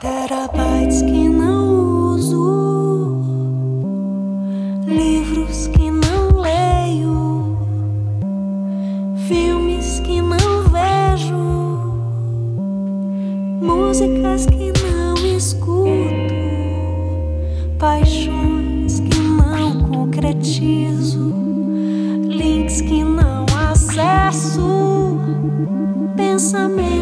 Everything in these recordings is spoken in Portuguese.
Terabytes que não uso, livros que não leio, filmes que não vejo, músicas que não escuto, paixões que não concretizo, links que não acesso, pensamentos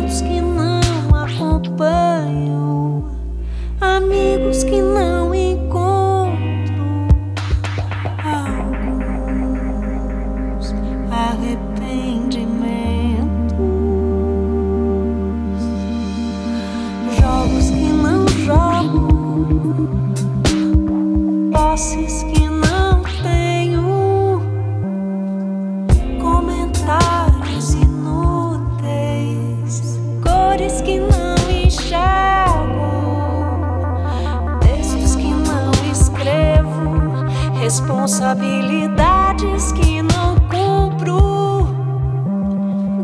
responsabilidades que não cumpro,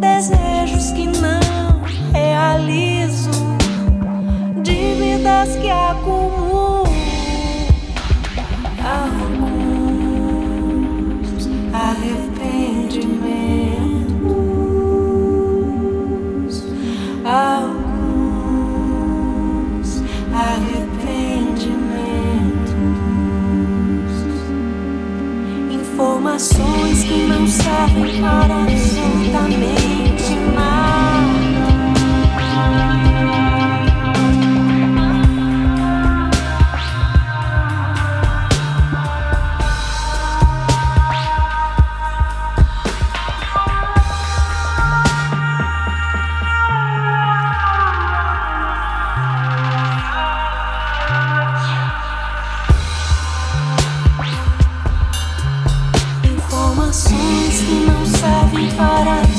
desejos que não informações que não servem para Informações que não servem para